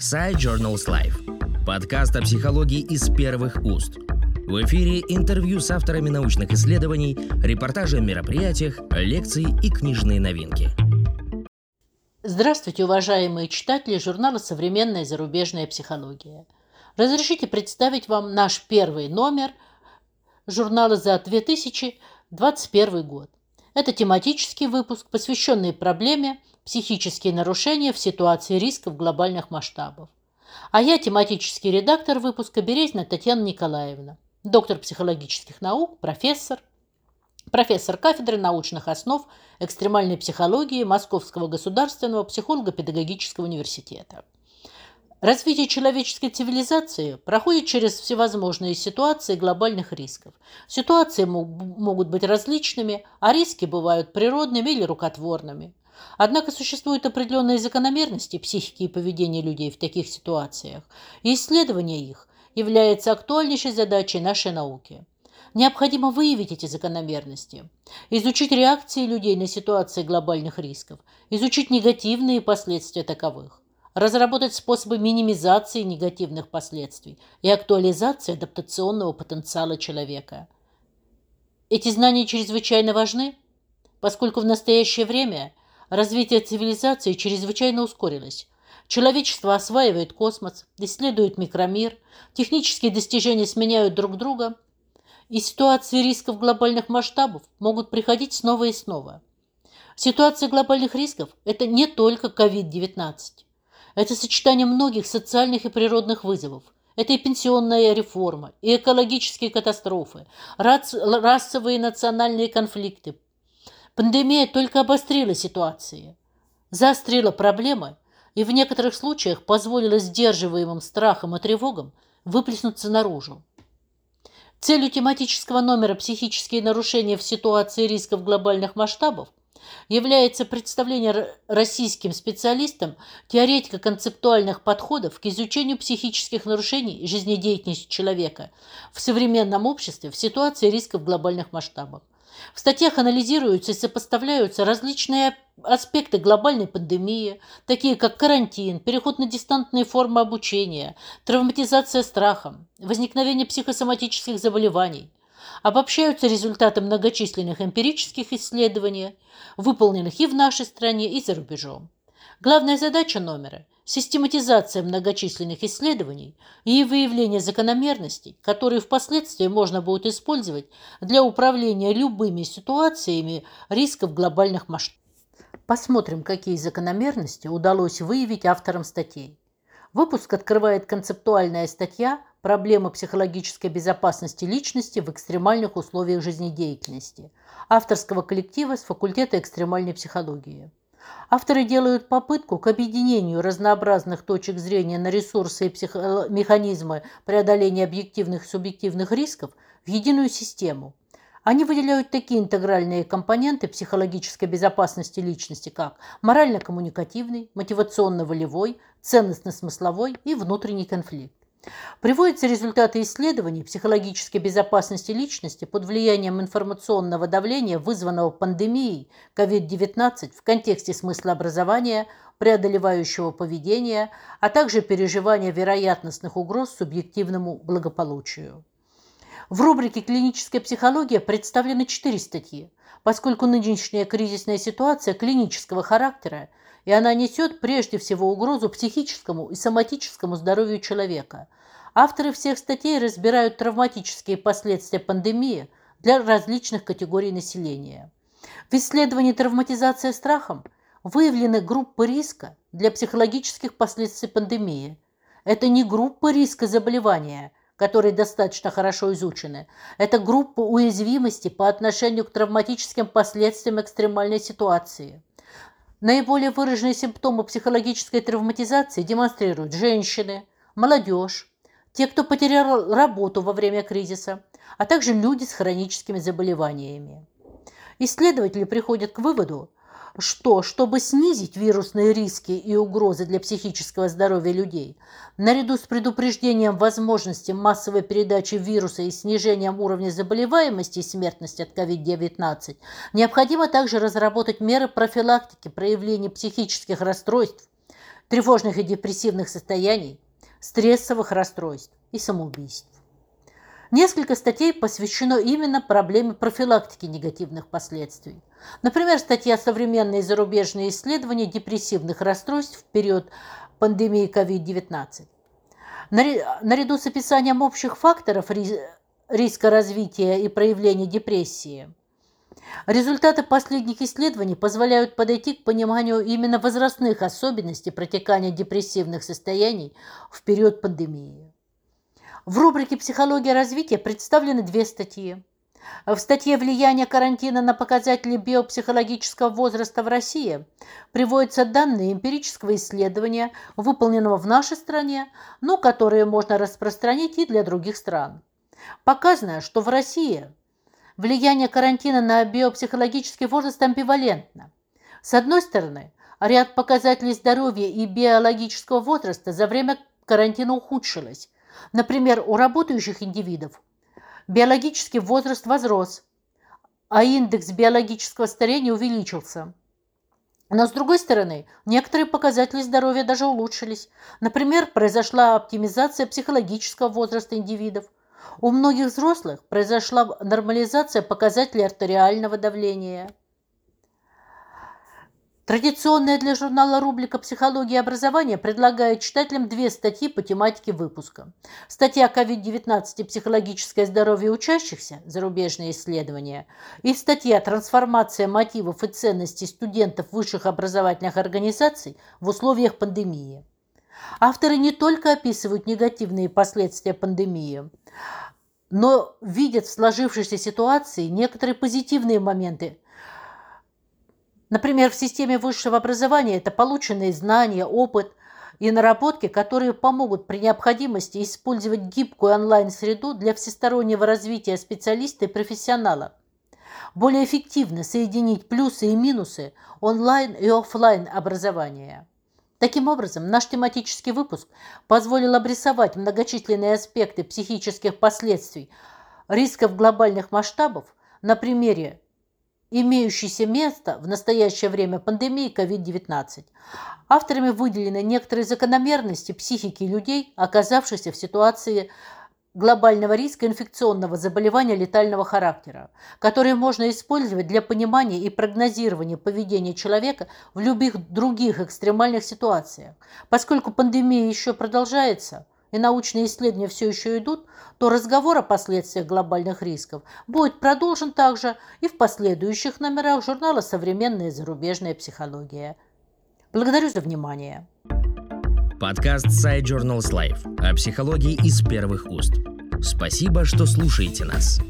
Сайт Journals Life. Подкаст о психологии из первых уст. В эфире интервью с авторами научных исследований, репортажи о мероприятиях, лекции и книжные новинки. Здравствуйте, уважаемые читатели журнала «Современная зарубежная психология». Разрешите представить вам наш первый номер журнала за 2021 год. Это тематический выпуск, посвященный проблеме психические нарушения в ситуации рисков глобальных масштабов. А я тематический редактор выпуска Березина Татьяна Николаевна, доктор психологических наук, профессор, профессор кафедры научных основ экстремальной психологии Московского государственного психолого-педагогического университета. Развитие человеческой цивилизации проходит через всевозможные ситуации глобальных рисков. Ситуации могут быть различными, а риски бывают природными или рукотворными. Однако существуют определенные закономерности психики и поведения людей в таких ситуациях, и исследование их является актуальнейшей задачей нашей науки. Необходимо выявить эти закономерности, изучить реакции людей на ситуации глобальных рисков, изучить негативные последствия таковых разработать способы минимизации негативных последствий и актуализации адаптационного потенциала человека. Эти знания чрезвычайно важны, поскольку в настоящее время развитие цивилизации чрезвычайно ускорилось. Человечество осваивает космос, исследует микромир, технические достижения сменяют друг друга, и ситуации рисков глобальных масштабов могут приходить снова и снова. Ситуация глобальных рисков – это не только COVID-19. Это сочетание многих социальных и природных вызовов. Это и пенсионная реформа, и экологические катастрофы, расовые и национальные конфликты. Пандемия только обострила ситуации, заострила проблемы и в некоторых случаях позволила сдерживаемым страхом и тревогам выплеснуться наружу. Целью тематического номера «Психические нарушения в ситуации рисков глобальных масштабов» является представление российским специалистам теоретико-концептуальных подходов к изучению психических нарушений жизнедеятельности человека в современном обществе в ситуации рисков глобальных масштабов. В статьях анализируются и сопоставляются различные аспекты глобальной пандемии, такие как карантин, переход на дистантные формы обучения, травматизация страхом, возникновение психосоматических заболеваний – обобщаются результаты многочисленных эмпирических исследований, выполненных и в нашей стране, и за рубежом. Главная задача номера – систематизация многочисленных исследований и выявление закономерностей, которые впоследствии можно будет использовать для управления любыми ситуациями рисков глобальных масштабов. Посмотрим, какие закономерности удалось выявить авторам статей. Выпуск открывает концептуальная статья «Проблема психологической безопасности личности в экстремальных условиях жизнедеятельности» авторского коллектива с факультета экстремальной психологии. Авторы делают попытку к объединению разнообразных точек зрения на ресурсы и психо- механизмы преодоления объективных и субъективных рисков в единую систему – они выделяют такие интегральные компоненты психологической безопасности личности, как морально-коммуникативный, мотивационно-волевой, ценностно-смысловой и внутренний конфликт. Приводятся результаты исследований психологической безопасности личности под влиянием информационного давления, вызванного пандемией COVID-19 в контексте смыслообразования, преодолевающего поведения, а также переживания вероятностных угроз субъективному благополучию. В рубрике «Клиническая психология» представлены четыре статьи, поскольку нынешняя кризисная ситуация клинического характера, и она несет прежде всего угрозу психическому и соматическому здоровью человека. Авторы всех статей разбирают травматические последствия пандемии для различных категорий населения. В исследовании «Травматизация страхом» выявлены группы риска для психологических последствий пандемии. Это не группа риска заболевания – которые достаточно хорошо изучены. Это группа уязвимости по отношению к травматическим последствиям экстремальной ситуации. Наиболее выраженные симптомы психологической травматизации демонстрируют женщины, молодежь, те, кто потерял работу во время кризиса, а также люди с хроническими заболеваниями. Исследователи приходят к выводу, что, чтобы снизить вирусные риски и угрозы для психического здоровья людей, наряду с предупреждением возможности массовой передачи вируса и снижением уровня заболеваемости и смертности от COVID-19, необходимо также разработать меры профилактики проявления психических расстройств, тревожных и депрессивных состояний, стрессовых расстройств и самоубийств. Несколько статей посвящено именно проблеме профилактики негативных последствий. Например, статья «Современные зарубежные исследования депрессивных расстройств в период пандемии COVID-19». Наряду с описанием общих факторов риска развития и проявления депрессии, результаты последних исследований позволяют подойти к пониманию именно возрастных особенностей протекания депрессивных состояний в период пандемии. В рубрике «Психология развития» представлены две статьи. В статье «Влияние карантина на показатели биопсихологического возраста в России» приводятся данные эмпирического исследования, выполненного в нашей стране, но которые можно распространить и для других стран. Показано, что в России влияние карантина на биопсихологический возраст амбивалентно. С одной стороны, ряд показателей здоровья и биологического возраста за время карантина ухудшилось, Например, у работающих индивидов биологический возраст возрос, а индекс биологического старения увеличился. Но с другой стороны, некоторые показатели здоровья даже улучшились. Например, произошла оптимизация психологического возраста индивидов. У многих взрослых произошла нормализация показателей артериального давления. Традиционная для журнала рубрика «Психология и образование» предлагает читателям две статьи по тематике выпуска. Статья «COVID-19 и психологическое здоровье учащихся. Зарубежные исследования» и статья «Трансформация мотивов и ценностей студентов высших образовательных организаций в условиях пандемии». Авторы не только описывают негативные последствия пандемии, но видят в сложившейся ситуации некоторые позитивные моменты, Например, в системе высшего образования это полученные знания, опыт и наработки, которые помогут при необходимости использовать гибкую онлайн-среду для всестороннего развития специалиста и профессионала. Более эффективно соединить плюсы и минусы онлайн и офлайн образования. Таким образом, наш тематический выпуск позволил обрисовать многочисленные аспекты психических последствий рисков глобальных масштабов на примере имеющейся место в настоящее время пандемии COVID-19. Авторами выделены некоторые закономерности психики людей, оказавшихся в ситуации глобального риска инфекционного заболевания летального характера, которые можно использовать для понимания и прогнозирования поведения человека в любых других экстремальных ситуациях. Поскольку пандемия еще продолжается – и научные исследования все еще идут, то разговор о последствиях глобальных рисков будет продолжен также и в последующих номерах журнала «Современная зарубежная психология». Благодарю за внимание. Подкаст Side Journals Life о психологии из первых уст. Спасибо, что слушаете нас.